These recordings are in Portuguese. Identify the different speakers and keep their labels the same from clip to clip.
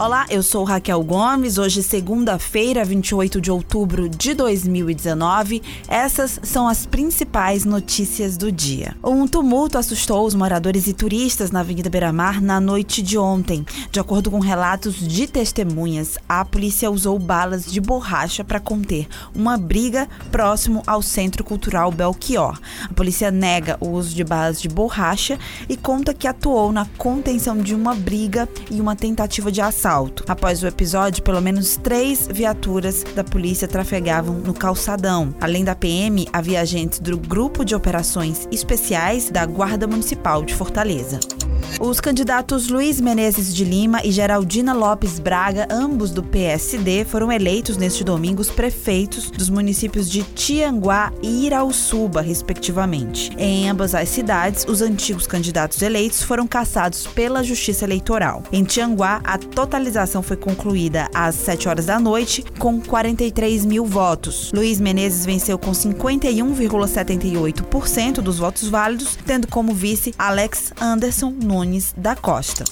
Speaker 1: Olá, eu sou Raquel Gomes. Hoje, segunda-feira, 28 de outubro de 2019. Essas são as principais notícias do dia. Um tumulto assustou os moradores e turistas na Avenida Beira-Mar na noite de ontem. De acordo com relatos de testemunhas, a polícia usou balas de borracha para conter uma briga próximo ao Centro Cultural Belchior. A polícia nega o uso de balas de borracha e conta que atuou na contenção de uma briga e uma tentativa de assalto assalto. Após o episódio, pelo menos três viaturas da polícia trafegavam no calçadão. Além da PM, havia agentes do Grupo de Operações Especiais da Guarda Municipal de Fortaleza. Os candidatos Luiz Menezes de Lima e Geraldina Lopes Braga, ambos do PSD, foram eleitos neste domingo os prefeitos dos municípios de Tianguá e Irauçuba, respectivamente. Em ambas as cidades, os antigos candidatos eleitos foram caçados pela Justiça Eleitoral. Em Tianguá, a totalização foi concluída às 7 horas da noite, com 43 mil votos. Luiz Menezes venceu com 51,78% dos votos válidos, tendo como vice Alex Anderson Nunes da Costa.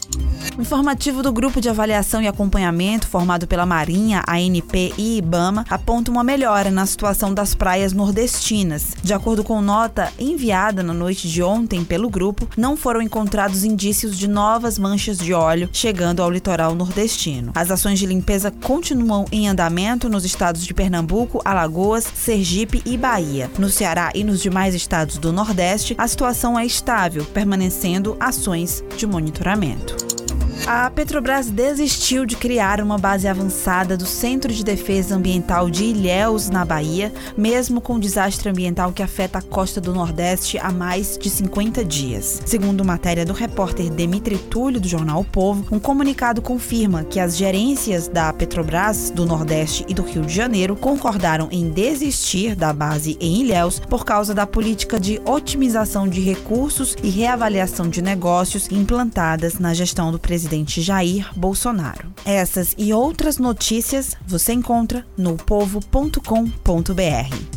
Speaker 1: O informativo do Grupo de Avaliação e Acompanhamento, formado pela Marinha, ANP e IBAMA, aponta uma melhora na situação das praias nordestinas. De acordo com nota enviada na noite de ontem pelo grupo, não foram encontrados indícios de novas manchas de óleo chegando ao litoral nordestino. As ações de limpeza continuam em andamento nos estados de Pernambuco, Alagoas, Sergipe e Bahia. No Ceará e nos demais estados do Nordeste, a situação é estável, permanecendo ações de monitoramento. A Petrobras desistiu de criar uma base avançada do Centro de Defesa Ambiental de Ilhéus, na Bahia, mesmo com o desastre ambiental que afeta a costa do Nordeste há mais de 50 dias. Segundo matéria do repórter Demitri Túlio, do jornal o Povo, um comunicado confirma que as gerências da Petrobras do Nordeste e do Rio de Janeiro concordaram em desistir da base em Ilhéus por causa da política de otimização de recursos e reavaliação de negócios implantadas na gestão do presidente presidente Jair Bolsonaro. Essas e outras notícias você encontra no povo.com.br.